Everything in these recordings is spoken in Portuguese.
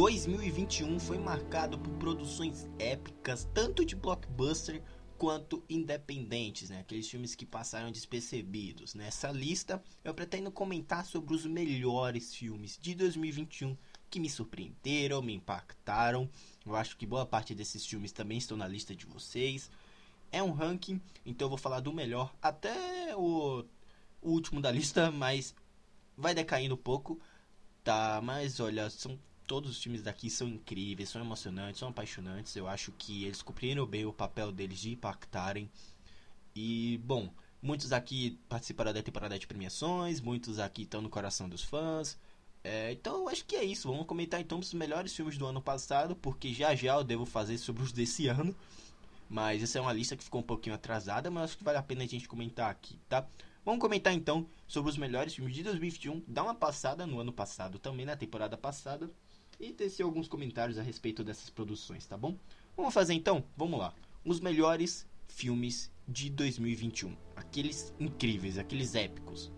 2021 foi marcado por produções épicas, tanto de blockbuster quanto independentes, né? Aqueles filmes que passaram despercebidos. Nessa lista, eu pretendo comentar sobre os melhores filmes de 2021 que me surpreenderam, me impactaram. Eu acho que boa parte desses filmes também estão na lista de vocês. É um ranking, então eu vou falar do melhor até o, o último da lista, mas vai decaindo um pouco, tá? Mas olha, são todos os times daqui são incríveis, são emocionantes, são apaixonantes. Eu acho que eles cumpriram bem o papel deles de impactarem. E, bom, muitos aqui participaram da temporada de premiações, muitos aqui estão no coração dos fãs. É, então eu acho que é isso. Vamos comentar então os melhores filmes do ano passado, porque já já eu devo fazer sobre os desse ano. Mas essa é uma lista que ficou um pouquinho atrasada, mas acho que vale a pena a gente comentar aqui, tá? Vamos comentar então sobre os melhores filmes de 2021. Dá uma passada no ano passado, também na temporada passada e tecer alguns comentários a respeito dessas produções, tá bom? Vamos fazer então? Vamos lá. Os melhores filmes de 2021. Aqueles incríveis, aqueles épicos.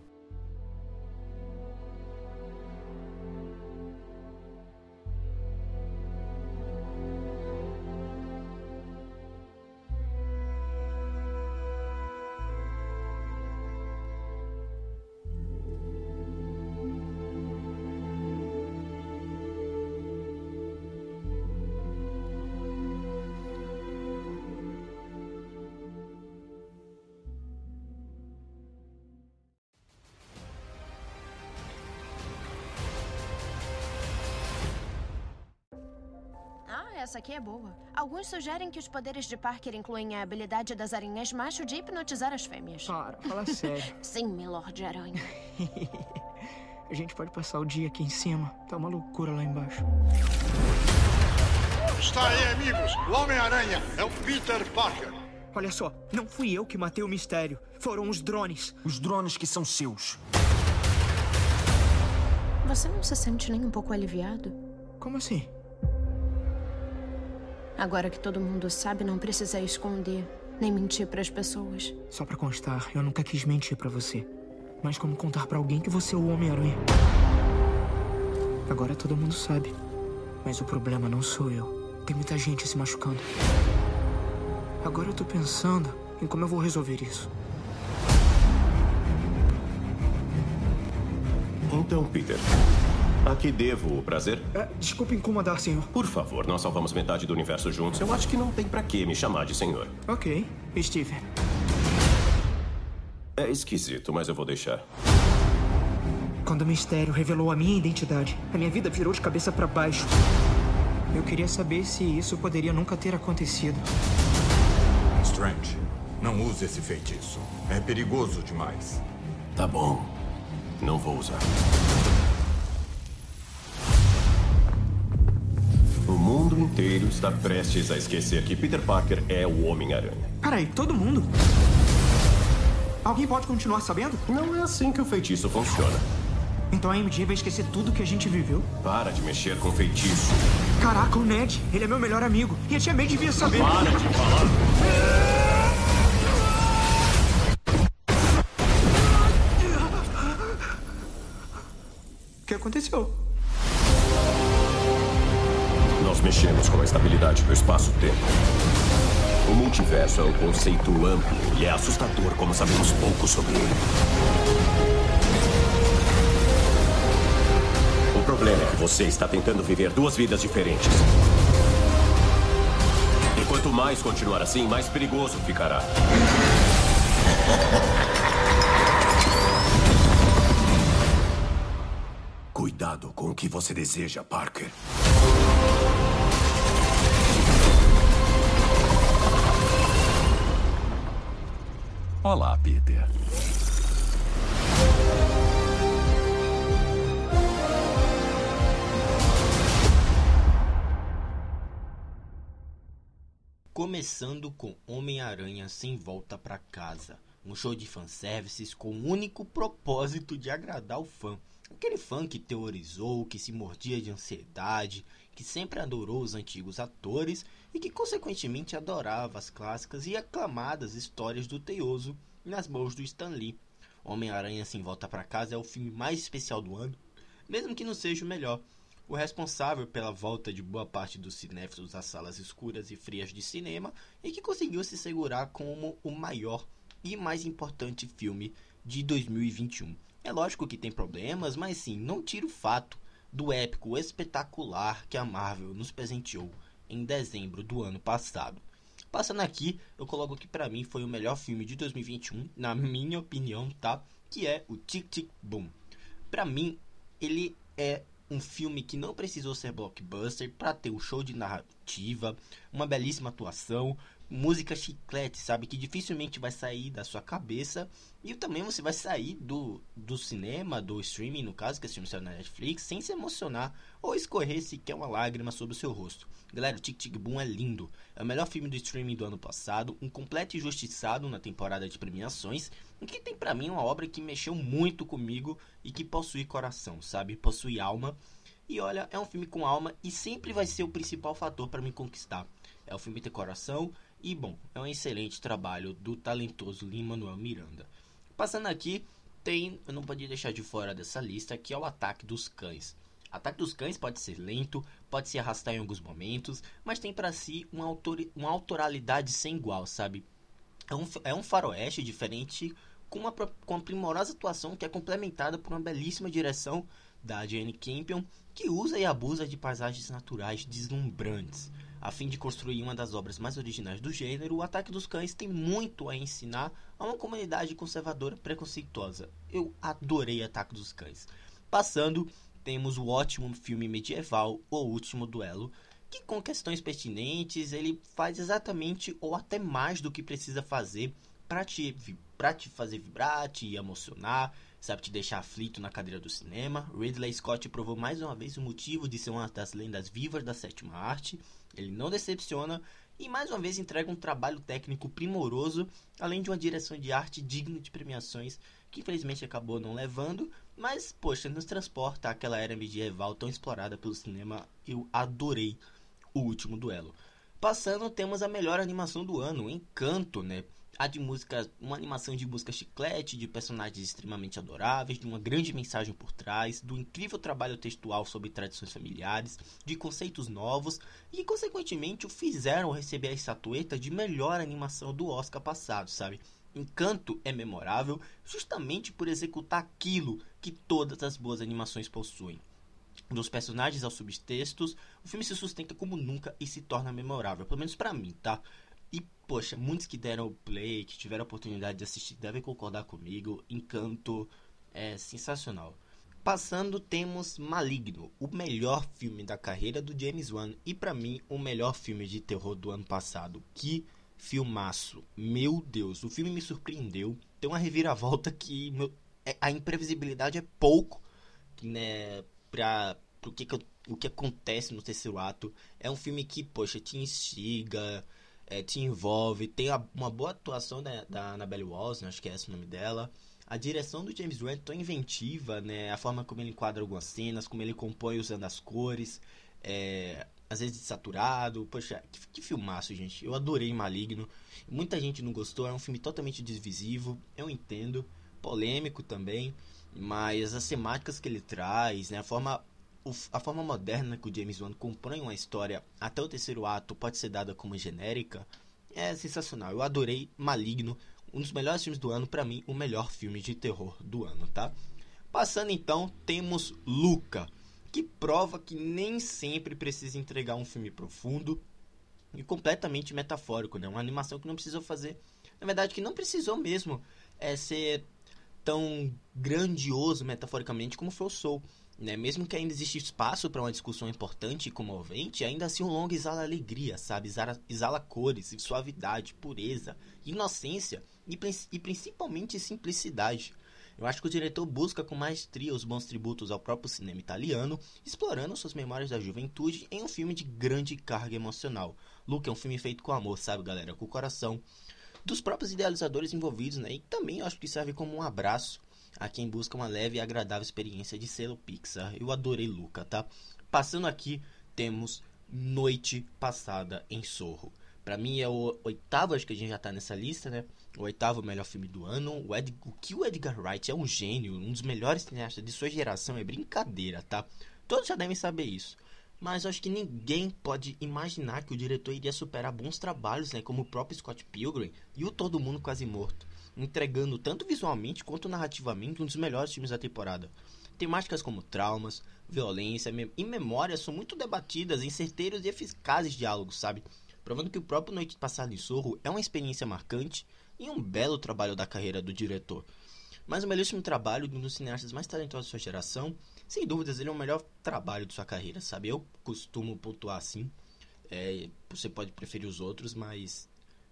Essa aqui é boa. Alguns sugerem que os poderes de Parker incluem a habilidade das aranhas macho de hipnotizar as fêmeas. Para, fala sério. Sim, Milord Aranha. a gente pode passar o dia aqui em cima. Tá uma loucura lá embaixo. Está aí, amigos. O Homem-Aranha é o Peter Parker. Olha só, não fui eu que matei o mistério. Foram os drones. Os drones que são seus. Você não se sente nem um pouco aliviado? Como assim? Agora que todo mundo sabe, não precisa esconder nem mentir para as pessoas. Só para constar, eu nunca quis mentir para você. Mas como contar para alguém que você é o Homem-Aranha? Agora todo mundo sabe. Mas o problema não sou eu. Tem muita gente se machucando. Agora eu tô pensando em como eu vou resolver isso. Então, Peter, a que devo o prazer? É, desculpe incomodar, senhor. Por favor, nós salvamos metade do universo juntos. Eu acho que não tem pra que me chamar de senhor. Ok, Steve. É esquisito, mas eu vou deixar. Quando o mistério revelou a minha identidade, a minha vida virou de cabeça para baixo. Eu queria saber se isso poderia nunca ter acontecido. Strange, não use esse feitiço. É perigoso demais. Tá bom. Não vou usar. Inteiro está prestes a esquecer que Peter Parker é o Homem-Aranha. Peraí, todo mundo? Alguém pode continuar sabendo? Não é assim que o feitiço funciona. Então a MJ vai esquecer tudo que a gente viveu? Para de mexer com feitiço. Caraca, o Ned, ele é meu melhor amigo. E a Tia May devia saber. Para de falar. O que aconteceu? Mexemos com a estabilidade do espaço-tempo. O multiverso é um conceito amplo e é assustador como sabemos pouco sobre ele. O problema é que você está tentando viver duas vidas diferentes. E quanto mais continuar assim, mais perigoso ficará. Cuidado com o que você deseja, Parker. Olá, Peter. Começando com Homem-Aranha sem volta para casa. Um show de fanservices com o único propósito de agradar o fã. Aquele fã que teorizou, que se mordia de ansiedade, que sempre adorou os antigos atores e que consequentemente adorava as clássicas e aclamadas histórias do Teioso nas mãos do Stan Lee. Homem-Aranha Sem Volta para Casa é o filme mais especial do ano, mesmo que não seja o melhor. o responsável pela volta de boa parte dos cinéfilos às salas escuras e frias de cinema e que conseguiu se segurar como o maior e mais importante filme de 2021. É lógico que tem problemas, mas sim, não tira o fato do épico espetacular que a Marvel nos presenteou em dezembro do ano passado. Passando aqui, eu coloco que para mim foi o melhor filme de 2021, na minha opinião, tá? Que é o Tic Tic Boom. Para mim, ele é um filme que não precisou ser blockbuster para ter um show de narrativa, uma belíssima atuação, música chiclete, sabe? Que dificilmente vai sair da sua cabeça. E também você vai sair do, do cinema, do streaming, no caso, que é filme na Netflix, sem se emocionar ou escorrer sequer uma lágrima sobre o seu rosto. Galera, o Tic Tic Boom é lindo. É o melhor filme do streaming do ano passado, um completo injustiçado na temporada de premiações, e que tem para mim uma obra que mexeu muito comigo e que possui coração, sabe? Possui alma. E olha, é um filme com alma e sempre vai ser o principal fator para me conquistar. É um filme ter coração, e bom, é um excelente trabalho do talentoso Lin-Manuel Miranda. Passando aqui, tem, eu não podia deixar de fora dessa lista, que é o Ataque dos Cães. Ataque dos Cães pode ser lento, pode se arrastar em alguns momentos, mas tem para si uma, autor, uma autoralidade sem igual, sabe? É um, é um faroeste diferente, com uma, com uma primorosa atuação que é complementada por uma belíssima direção da Jane Campion, que usa e abusa de paisagens naturais deslumbrantes. A fim de construir uma das obras mais originais do gênero, O Ataque dos Cães tem muito a ensinar a uma comunidade conservadora preconceituosa. Eu adorei Ataque dos Cães. Passando, temos o ótimo filme medieval O Último Duelo, que com questões pertinentes, ele faz exatamente ou até mais do que precisa fazer para te, pra te fazer vibrar, te emocionar, sabe, te deixar aflito na cadeira do cinema. Ridley Scott provou mais uma vez o motivo de ser uma das lendas vivas da sétima arte ele não decepciona e mais uma vez entrega um trabalho técnico primoroso, além de uma direção de arte digna de premiações, que infelizmente acabou não levando, mas poxa, nos transporta àquela era medieval tão explorada pelo cinema. Eu adorei o último duelo. Passando, temos a melhor animação do ano, Encanto, né? A de música, uma animação de música chiclete, de personagens extremamente adoráveis, de uma grande mensagem por trás, do incrível trabalho textual sobre tradições familiares, de conceitos novos e, consequentemente, o fizeram receber a estatueta de melhor animação do Oscar passado, sabe? Encanto é memorável justamente por executar aquilo que todas as boas animações possuem. Dos personagens aos subtextos, o filme se sustenta como nunca e se torna memorável, pelo menos para mim, tá? E, poxa, muitos que deram o play, que tiveram a oportunidade de assistir, devem concordar comigo. Encanto é sensacional. Passando, temos Maligno, o melhor filme da carreira do James Wan e para mim o melhor filme de terror do ano passado. Que filmaço! Meu Deus, o filme me surpreendeu. Tem uma reviravolta que meu, é, a imprevisibilidade é pouco, né, para o que, que, o que acontece no terceiro ato. É um filme que, poxa, te instiga, é, te envolve. Tem uma boa atuação da, da Annabelle Walls, acho que é esse o nome dela. A direção do James Wan é tão inventiva, né? A forma como ele enquadra algumas cenas, como ele compõe usando as cores, é, às vezes saturado. Poxa, que, que filmaço, gente. Eu adorei Maligno. Muita gente não gostou, é um filme totalmente divisivo, eu entendo. Polêmico também, mas as temáticas que ele traz, né? A forma a forma moderna que o James Wan compõe uma história até o terceiro ato pode ser dada como genérica é sensacional. Eu adorei Maligno, um dos melhores filmes do ano, para mim, o melhor filme de terror do ano, tá? Passando então, temos Luca, que prova que nem sempre precisa entregar um filme profundo e completamente metafórico, né? Uma animação que não precisou fazer, na verdade, que não precisou mesmo é ser tão grandioso metaforicamente como foi o Soul. Né? Mesmo que ainda existe espaço para uma discussão importante e comovente, ainda assim o longo exala alegria, sabe? Exala, exala cores, suavidade, pureza, inocência e, e principalmente simplicidade. Eu acho que o diretor busca com maestria os bons tributos ao próprio cinema italiano, explorando suas memórias da juventude em um filme de grande carga emocional. Luke é um filme feito com amor, sabe, galera? Com o coração. Dos próprios idealizadores envolvidos, né? E também acho que serve como um abraço a quem busca uma leve e agradável experiência de selo Pixar. Eu adorei Luca, tá? Passando aqui, temos Noite Passada em Sorro. Para mim é o oitavo, acho que a gente já tá nessa lista, né? O oitavo melhor filme do ano. O, Ed, o que o Edgar Wright é um gênio, um dos melhores cineastas de sua geração, é brincadeira, tá? Todos já devem saber isso. Mas acho que ninguém pode imaginar que o diretor iria superar bons trabalhos, né, como o próprio Scott Pilgrim e o Todo Mundo Quase Morto, entregando tanto visualmente quanto narrativamente um dos melhores filmes da temporada. Temáticas como traumas, violência e memória são muito debatidas em certeiros e eficazes diálogos, sabe? Provando que o próprio Noite Passada em Sorro é uma experiência marcante e um belo trabalho da carreira do diretor. Mas um belíssimo trabalho de um dos cineastas mais talentosos de sua geração. Sem dúvidas, ele é o melhor trabalho de sua carreira, sabe? Eu costumo pontuar assim. É, você pode preferir os outros, mas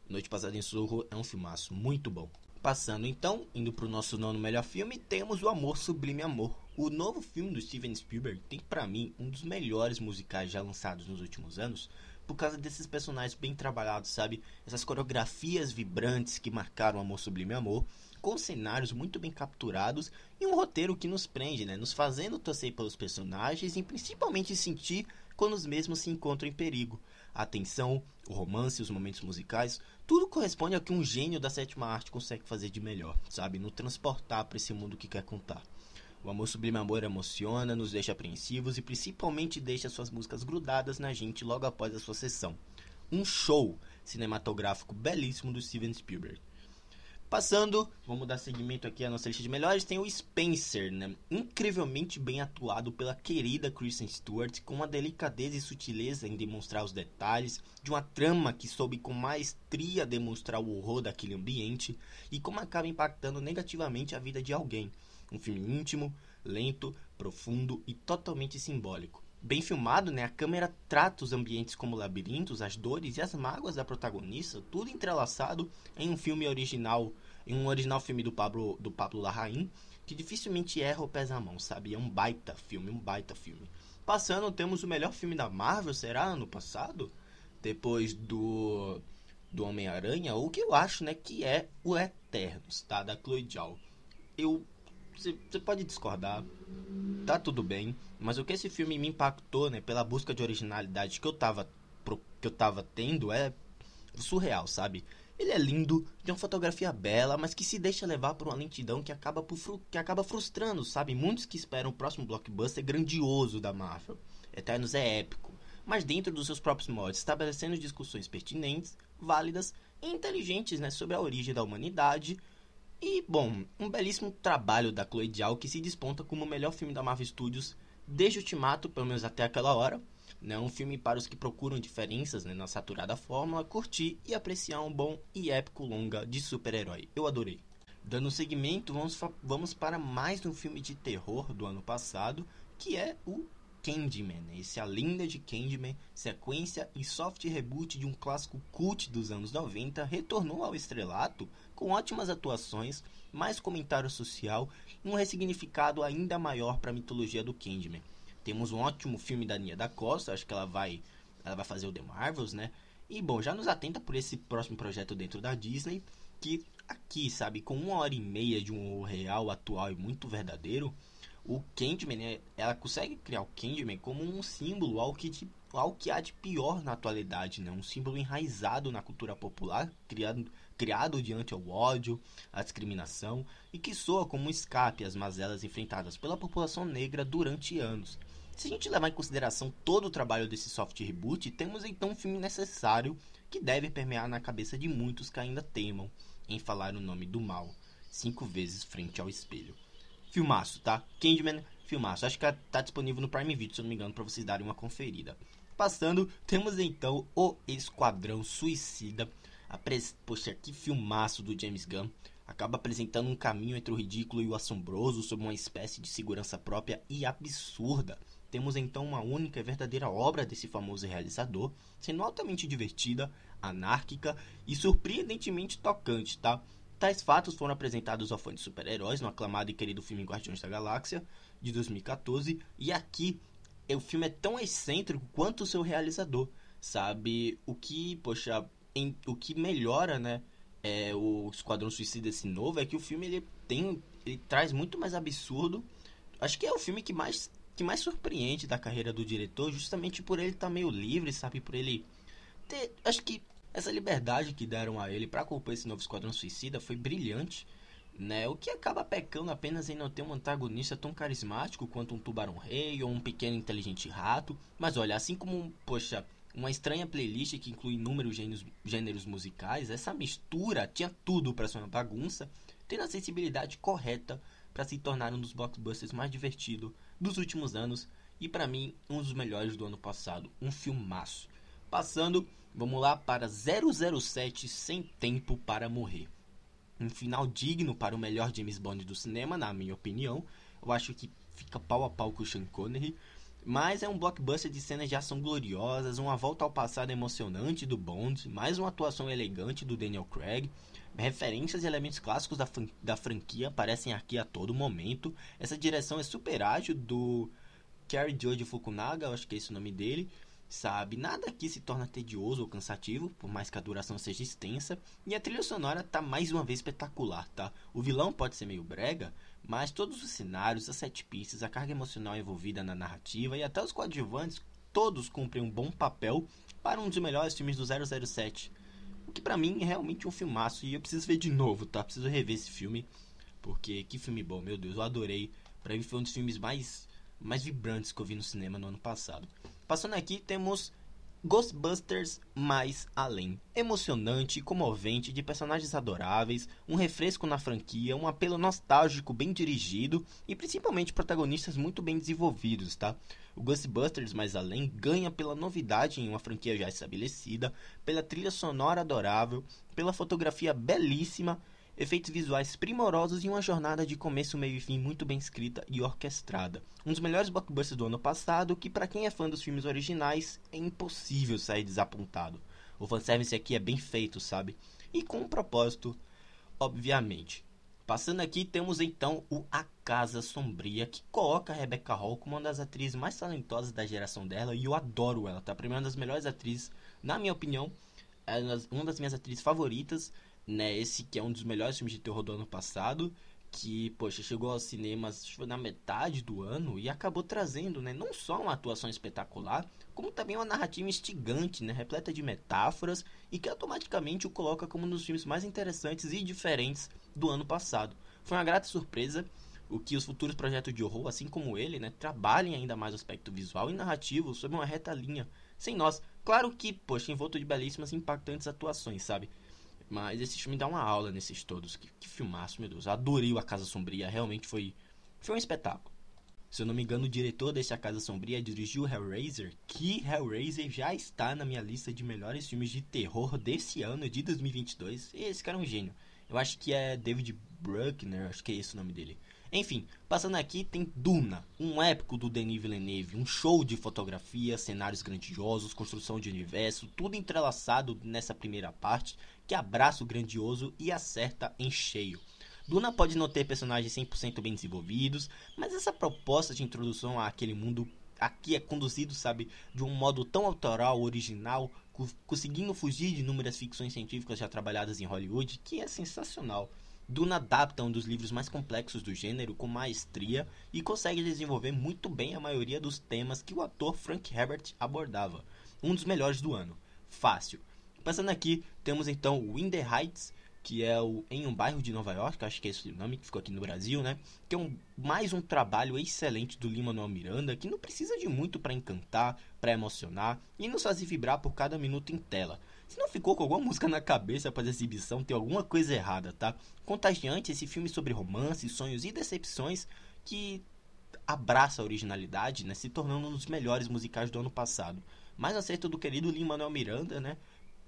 Noite Passada em Sorro é um filmaço muito bom. Passando então, indo para o nosso nono melhor filme, temos O Amor Sublime Amor. O novo filme do Steven Spielberg tem para mim um dos melhores musicais já lançados nos últimos anos, por causa desses personagens bem trabalhados, sabe? Essas coreografias vibrantes que marcaram Amor Sublime Amor, com cenários muito bem capturados e um roteiro que nos prende, né? Nos fazendo torcer pelos personagens e principalmente sentir quando os mesmos se encontram em perigo. A tensão, o romance, os momentos musicais, tudo corresponde ao que um gênio da sétima arte consegue fazer de melhor, sabe? No transportar para esse mundo que quer contar. O Amor Sublime Amor emociona, nos deixa apreensivos e principalmente deixa suas músicas grudadas na gente logo após a sua sessão. Um show cinematográfico belíssimo do Steven Spielberg. Passando, vamos dar seguimento aqui à nossa lista de melhores, tem o Spencer, né? Incrivelmente bem atuado pela querida Kristen Stewart, com uma delicadeza e sutileza em demonstrar os detalhes, de uma trama que soube com maestria demonstrar o horror daquele ambiente, e como acaba impactando negativamente a vida de alguém. Um filme íntimo, lento, profundo e totalmente simbólico. Bem filmado, né? A câmera trata os ambientes como labirintos, as dores e as mágoas da protagonista, tudo entrelaçado em um filme original, em um original filme do Pablo, do Pablo Larraín, que dificilmente erra ou pesa a mão, sabe? É um baita filme, um baita filme. Passando, temos o melhor filme da Marvel, será ano passado? Depois do do Homem-Aranha, ou que eu acho, né, que é o Eternos, tá? Da Chloe Zhao. Eu você pode discordar, tá tudo bem, mas o que esse filme me impactou, né, pela busca de originalidade que eu tava que eu tava tendo é surreal, sabe? Ele é lindo, tem uma fotografia bela, mas que se deixa levar por uma lentidão que acaba, por, que acaba frustrando, sabe? Muitos que esperam o próximo blockbuster grandioso da Marvel. Eternos é épico, mas dentro dos seus próprios modos, estabelecendo discussões pertinentes, válidas e inteligentes né, sobre a origem da humanidade e, bom, um belíssimo trabalho da Chloe Zhao que se desponta como o melhor filme da Marvel Studios desde Ultimato, pelo menos até aquela hora. Né? Um filme para os que procuram diferenças né, na saturada fórmula, curtir e apreciar um bom e épico longa de super-herói. Eu adorei. Dando seguimento, vamos, vamos para mais um filme de terror do ano passado, que é o Candyman, né? esse A Lenda de Candyman, sequência e soft reboot de um clássico cult dos anos 90, retornou ao estrelato com ótimas atuações, mais comentário social e um ressignificado ainda maior para a mitologia do Candyman. Temos um ótimo filme da Nia da Costa, acho que ela vai, ela vai fazer o The Marvels, né? E bom, já nos atenta por esse próximo projeto dentro da Disney, que aqui, sabe, com uma hora e meia de um real atual e muito verdadeiro, o Candyman, né, ela consegue criar o Candyman como um símbolo ao que, de, ao que há de pior na atualidade, né? um símbolo enraizado na cultura popular, criado, criado diante ao ódio, à discriminação e que soa como um escape às mazelas enfrentadas pela população negra durante anos. Se a gente levar em consideração todo o trabalho desse soft reboot, temos então um filme necessário que deve permear na cabeça de muitos que ainda temam em falar o nome do mal cinco vezes frente ao espelho. Filmaço, tá? Candyman, filmaço. Acho que tá disponível no Prime Video, se eu não me engano, para vocês darem uma conferida. Passando, temos então o Esquadrão Suicida. Poxa, que filmaço do James Gunn. Acaba apresentando um caminho entre o ridículo e o assombroso sob uma espécie de segurança própria e absurda. Temos então uma única e verdadeira obra desse famoso realizador, sendo altamente divertida, anárquica e surpreendentemente tocante, tá? Tais fatos foram apresentados ao fã de super-heróis no aclamado e querido filme Guardiões da Galáxia de 2014, e aqui o filme é tão excêntrico quanto o seu realizador, sabe? O que, poxa, em, o que melhora, né, é, o Esquadrão Suicida esse novo é que o filme ele tem ele traz muito mais absurdo. Acho que é o filme que mais que mais surpreende da carreira do diretor, justamente por ele estar tá meio livre, sabe, por ele ter, acho que essa liberdade que deram a ele para compor esse novo Esquadrão Suicida foi brilhante, né? O que acaba pecando apenas em não ter um antagonista tão carismático quanto um tubarão-rei ou um pequeno inteligente rato. Mas olha, assim como, poxa, uma estranha playlist que inclui inúmeros gêneros, gêneros musicais, essa mistura tinha tudo para ser uma bagunça, tendo a sensibilidade correta para se tornar um dos blockbusters mais divertidos dos últimos anos e para mim um dos melhores do ano passado, um filmaço. Passando, vamos lá para 007 Sem Tempo para Morrer. Um final digno para o melhor James Bond do cinema, na minha opinião. Eu acho que fica pau a pau com o Sean Connery. Mas é um blockbuster de cenas de ação gloriosas, uma volta ao passado emocionante do Bond, mais uma atuação elegante do Daniel Craig. Referências e elementos clássicos da, da franquia aparecem aqui a todo momento. Essa direção é super ágil do Kerry Joji Fukunaga, acho que é esse o nome dele sabe? Nada aqui se torna tedioso ou cansativo, por mais que a duração seja extensa, e a trilha sonora tá mais uma vez espetacular, tá? O vilão pode ser meio brega, mas todos os cenários, as sete pistas, a carga emocional envolvida na narrativa e até os coadjuvantes, todos cumprem um bom papel para um dos melhores filmes do 007. O que para mim é realmente um filmaço e eu preciso ver de novo, tá? Preciso rever esse filme, porque que filme bom, meu Deus, eu adorei. Para mim foi um dos filmes mais mais vibrantes que eu vi no cinema no ano passado. Passando aqui, temos Ghostbusters mais além. Emocionante, comovente, de personagens adoráveis, um refresco na franquia, um apelo nostálgico bem dirigido e principalmente protagonistas muito bem desenvolvidos, tá? O Ghostbusters mais além ganha pela novidade em uma franquia já estabelecida, pela trilha sonora adorável, pela fotografia belíssima efeitos visuais primorosos e uma jornada de começo, meio e fim muito bem escrita e orquestrada. Um dos melhores blockbusters do ano passado, que para quem é fã dos filmes originais é impossível sair desapontado. O fanservice aqui é bem feito, sabe? E com um propósito, obviamente. Passando aqui, temos então o A Casa Sombria, que coloca a Rebecca Hall como uma das atrizes mais talentosas da geração dela, e eu adoro ela, tá? Pra mim, é uma das melhores atrizes, na minha opinião, é uma das minhas atrizes favoritas, né? Esse que é um dos melhores filmes de terror do ano passado, que, poxa, chegou aos cinemas na metade do ano e acabou trazendo, né, não só uma atuação espetacular, como também uma narrativa instigante, né, repleta de metáforas e que automaticamente o coloca como um dos filmes mais interessantes e diferentes do ano passado. Foi uma grata surpresa o que os futuros projetos de horror, assim como ele, né, trabalhem ainda mais o aspecto visual e narrativo sob uma reta linha, sem nós. Claro que, poxa, envolto de belíssimas e impactantes atuações, sabe? Mas esse filme dá uma aula nesses todos. Que, que filmaço, meu Deus. Adorei o A Casa Sombria. Realmente foi, foi um espetáculo. Se eu não me engano, o diretor desse A Casa Sombria dirigiu Hellraiser, que Hellraiser já está na minha lista de melhores filmes de terror desse ano, de 2022. E esse cara é um gênio. Eu acho que é David Bruckner, acho que é esse o nome dele. Enfim, passando aqui tem Duna, um épico do Denis Villeneuve, um show de fotografia, cenários grandiosos, construção de universo, tudo entrelaçado nessa primeira parte que abraça o grandioso e acerta em cheio. Duna pode não ter personagens 100% bem desenvolvidos, mas essa proposta de introdução àquele mundo aqui é conduzido, sabe, de um modo tão autoral, original, conseguindo fugir de inúmeras ficções científicas já trabalhadas em Hollywood, que é sensacional. Duna adapta um dos livros mais complexos do gênero com maestria e consegue desenvolver muito bem a maioria dos temas que o ator Frank Herbert abordava. Um dos melhores do ano. Fácil. Passando aqui, temos então o In the Heights, que é o Em um Bairro de Nova York, acho que é esse o nome, que ficou aqui no Brasil, né? Que é um, mais um trabalho excelente do Lima Manuel Miranda, que não precisa de muito para encantar, para emocionar e nos fazer vibrar por cada minuto em tela. Se não ficou com alguma música na cabeça após a exibição, tem alguma coisa errada, tá? Contagiante esse filme sobre romance, sonhos e decepções que abraça a originalidade, né? Se tornando um dos melhores musicais do ano passado. Mais acerto do querido Lin-Manuel Miranda, né?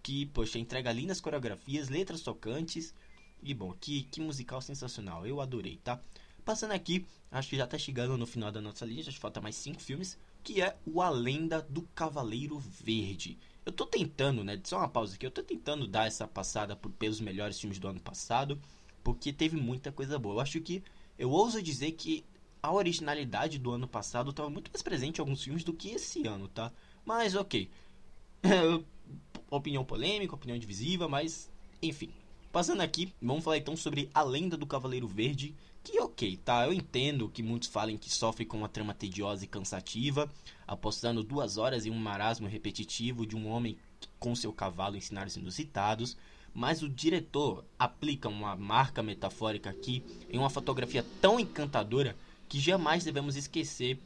Que, poxa, entrega lindas coreografias, letras tocantes. E bom, que, que musical sensacional. Eu adorei, tá? Passando aqui, acho que já tá chegando no final da nossa lista, acho que falta mais cinco filmes, que é o A Lenda do Cavaleiro Verde. Eu tô tentando, né? Só uma pausa aqui. Eu tô tentando dar essa passada por, pelos melhores filmes do ano passado. Porque teve muita coisa boa. Eu acho que. Eu ouso dizer que a originalidade do ano passado estava muito mais presente em alguns filmes do que esse ano, tá? Mas ok. opinião polêmica, opinião divisiva, mas enfim. Passando aqui, vamos falar então sobre A Lenda do Cavaleiro Verde, que ok, tá? Eu entendo que muitos falem que sofre com uma trama tediosa e cansativa, apostando duas horas em um marasmo repetitivo de um homem com seu cavalo em cenários inusitados, mas o diretor aplica uma marca metafórica aqui em uma fotografia tão encantadora que jamais devemos esquecer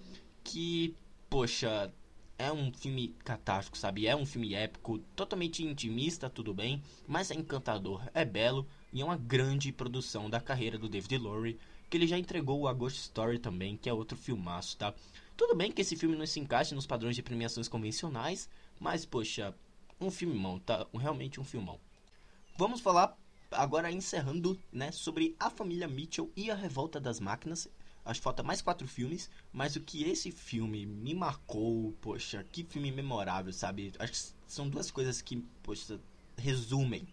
que, poxa, é um filme catástrofe, sabe? É um filme épico, totalmente intimista, tudo bem, mas é encantador, é belo e é uma grande produção da carreira do David Lowery, que ele já entregou o A Ghost Story também, que é outro filmaço, tá? Tudo bem que esse filme não se encaixa nos padrões de premiações convencionais, mas poxa, um filmão, tá? Realmente um filmão. Vamos falar agora encerrando, né, sobre a família Mitchell e a revolta das máquinas. Acho que falta mais quatro filmes, mas o que esse filme me marcou, poxa, que filme memorável, sabe? Acho que são duas coisas que, poxa, resumem,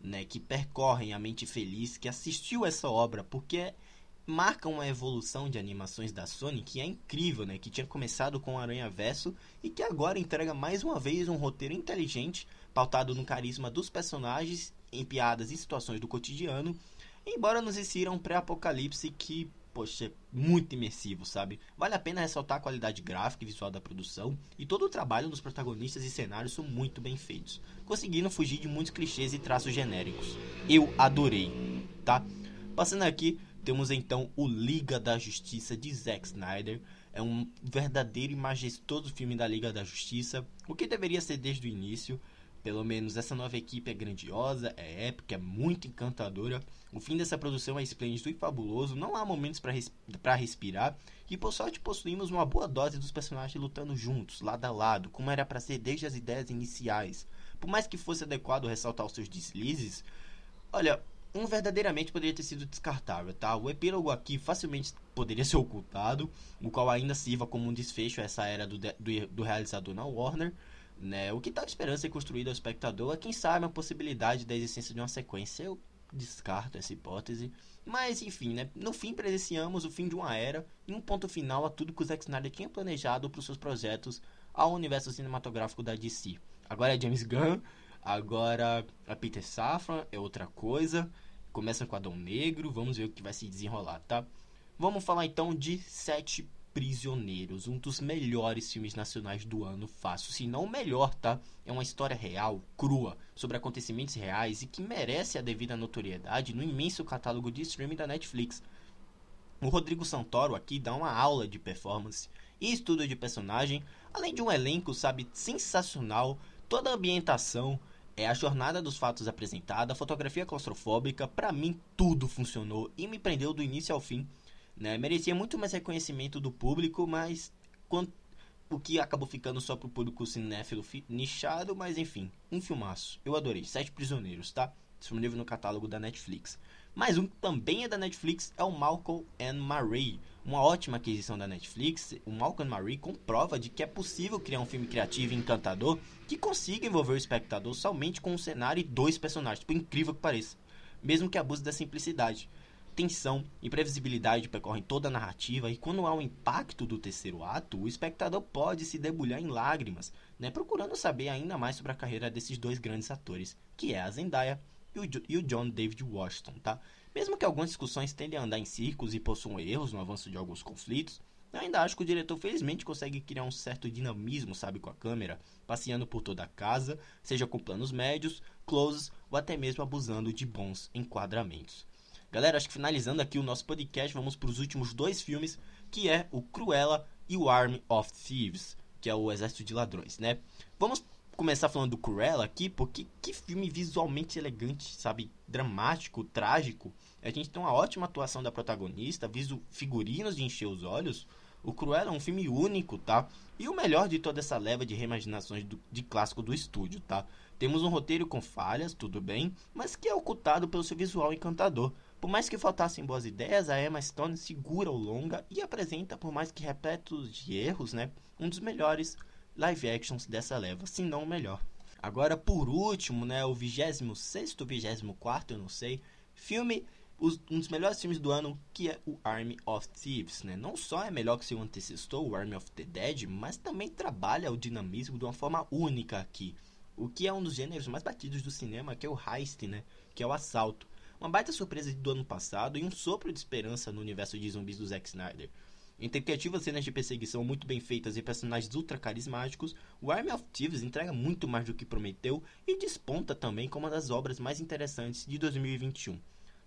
né, que percorrem a mente feliz que assistiu essa obra, porque marca uma evolução de animações da Sony que é incrível, né? Que tinha começado com Aranha Verso e que agora entrega mais uma vez um roteiro inteligente, pautado no carisma dos personagens, em piadas e situações do cotidiano, embora nos insira um pré-apocalipse que poxa, é muito imersivo, sabe? Vale a pena ressaltar a qualidade gráfica e visual da produção, e todo o trabalho dos protagonistas e cenários são muito bem feitos, conseguindo fugir de muitos clichês e traços genéricos. Eu adorei, tá? Passando aqui, temos então o Liga da Justiça de Zack Snyder. É um verdadeiro e majestoso filme da Liga da Justiça, o que deveria ser desde o início. Pelo menos essa nova equipe é grandiosa, é épica, é muito encantadora. O fim dessa produção é esplêndido e fabuloso, não há momentos para res respirar, e por sorte possuímos uma boa dose dos personagens lutando juntos, lado a lado, como era para ser desde as ideias iniciais. Por mais que fosse adequado ressaltar os seus deslizes, olha, um verdadeiramente poderia ter sido descartável, tá? O epílogo aqui facilmente poderia ser ocultado, o qual ainda sirva como um desfecho a essa era do, do, do realizador na Warner, né? O que tal esperança é construída ao espectador quem sabe, a possibilidade da existência de uma sequência. Eu descarto essa hipótese. Mas, enfim, né? No fim, presenciamos o fim de uma era e um ponto final a tudo que o Zack Snyder tinha planejado para os seus projetos ao universo cinematográfico da DC. Agora é James Gunn, agora a é Peter Safran é outra coisa. Começa com Adão Negro, vamos ver o que vai se desenrolar, tá? Vamos falar então de Sete Prisioneiros, um dos melhores filmes nacionais do ano, fácil, se não o melhor, tá? É uma história real, crua, sobre acontecimentos reais e que merece a devida notoriedade no imenso catálogo de streaming da Netflix. O Rodrigo Santoro aqui dá uma aula de performance e estudo de personagem, além de um elenco, sabe, sensacional, toda a ambientação, é a jornada dos fatos apresentada, a fotografia claustrofóbica, para mim tudo funcionou e me prendeu do início ao fim. Né? Merecia muito mais reconhecimento do público, mas o que acabou ficando só pro público cinéfilo nichado, mas enfim, um filmaço. Eu adorei. Sete Prisioneiros, tá? Disponível no catálogo da Netflix. Mais um que também é da Netflix é o Malcolm and Marie, uma ótima aquisição da Netflix. O Malcolm and Marie comprova de que é possível criar um filme criativo e encantador que consiga envolver o espectador somente com um cenário e dois personagens, por incrível que pareça, mesmo que abuse da simplicidade tensão e previsibilidade percorrem toda a narrativa e quando há o um impacto do terceiro ato, o espectador pode se debulhar em lágrimas, né, procurando saber ainda mais sobre a carreira desses dois grandes atores, que é a Zendaya e o, e o John David Washington, tá? Mesmo que algumas discussões tendem a andar em círculos e possuam erros no avanço de alguns conflitos, eu ainda acho que o diretor felizmente consegue criar um certo dinamismo, sabe, com a câmera, passeando por toda a casa, seja com planos médios, closes ou até mesmo abusando de bons enquadramentos. Galera, acho que finalizando aqui o nosso podcast, vamos para os últimos dois filmes, que é o Cruella e o Army of Thieves, que é o Exército de Ladrões, né? Vamos começar falando do Cruella aqui, porque que filme visualmente elegante, sabe? Dramático, trágico. A gente tem uma ótima atuação da protagonista, viso figurinos de encher os olhos. O Cruella é um filme único, tá? E o melhor de toda essa leva de reimaginações do, de clássico do estúdio, tá? Temos um roteiro com falhas, tudo bem, mas que é ocultado pelo seu visual encantador. Por mais que faltassem boas ideias, a Emma Stone segura o longa e apresenta, por mais que repleto de erros, né, um dos melhores live actions dessa leva, se não o melhor. Agora, por último, né, o 26 ou 24, eu não sei, filme, um dos melhores filmes do ano, que é o Army of Thieves, né? Não só é melhor que seu antecessor, o Army of the Dead, mas também trabalha o dinamismo de uma forma única aqui. O que é um dos gêneros mais batidos do cinema, que é o heist, né? Que é o assalto. Uma baita surpresa do ano passado e um sopro de esperança no universo de zumbis do Zack Snyder. Entre criativas cenas de perseguição muito bem feitas e personagens ultra carismáticos, o Army of Thieves entrega muito mais do que prometeu e desponta também como uma das obras mais interessantes de 2021.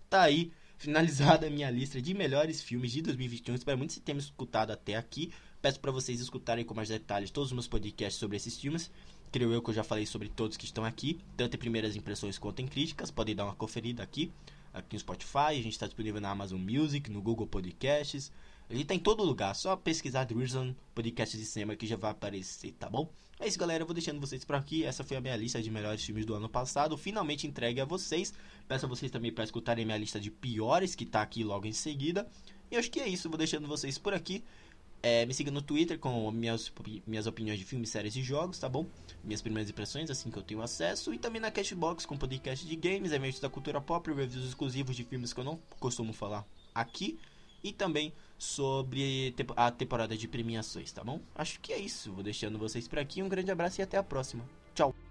Tá aí, finalizada a minha lista de melhores filmes de 2021. Espero muito que tenham escutado até aqui. Peço para vocês escutarem com mais detalhes todos os meus podcasts sobre esses filmes. Creio eu que eu já falei sobre todos que estão aqui, tanto em primeiras impressões quanto em críticas. Podem dar uma conferida aqui, aqui no Spotify. A gente está disponível na Amazon Music, no Google Podcasts. Ele tá em todo lugar, só pesquisar Drizzle Podcast de Cinema que já vai aparecer, tá bom? É isso, galera. Eu vou deixando vocês por aqui. Essa foi a minha lista de melhores filmes do ano passado. Finalmente entregue a vocês. Peço a vocês também para escutarem minha lista de piores, que tá aqui logo em seguida. E acho que é isso. Vou deixando vocês por aqui. É, me siga no Twitter com minhas, minhas opiniões de filmes, séries e jogos, tá bom? Minhas primeiras impressões, assim que eu tenho acesso. E também na Cashbox com podcast de games, eventos da cultura pop, reviews exclusivos de filmes que eu não costumo falar aqui. E também sobre a temporada de premiações, tá bom? Acho que é isso. Vou deixando vocês por aqui. Um grande abraço e até a próxima. Tchau!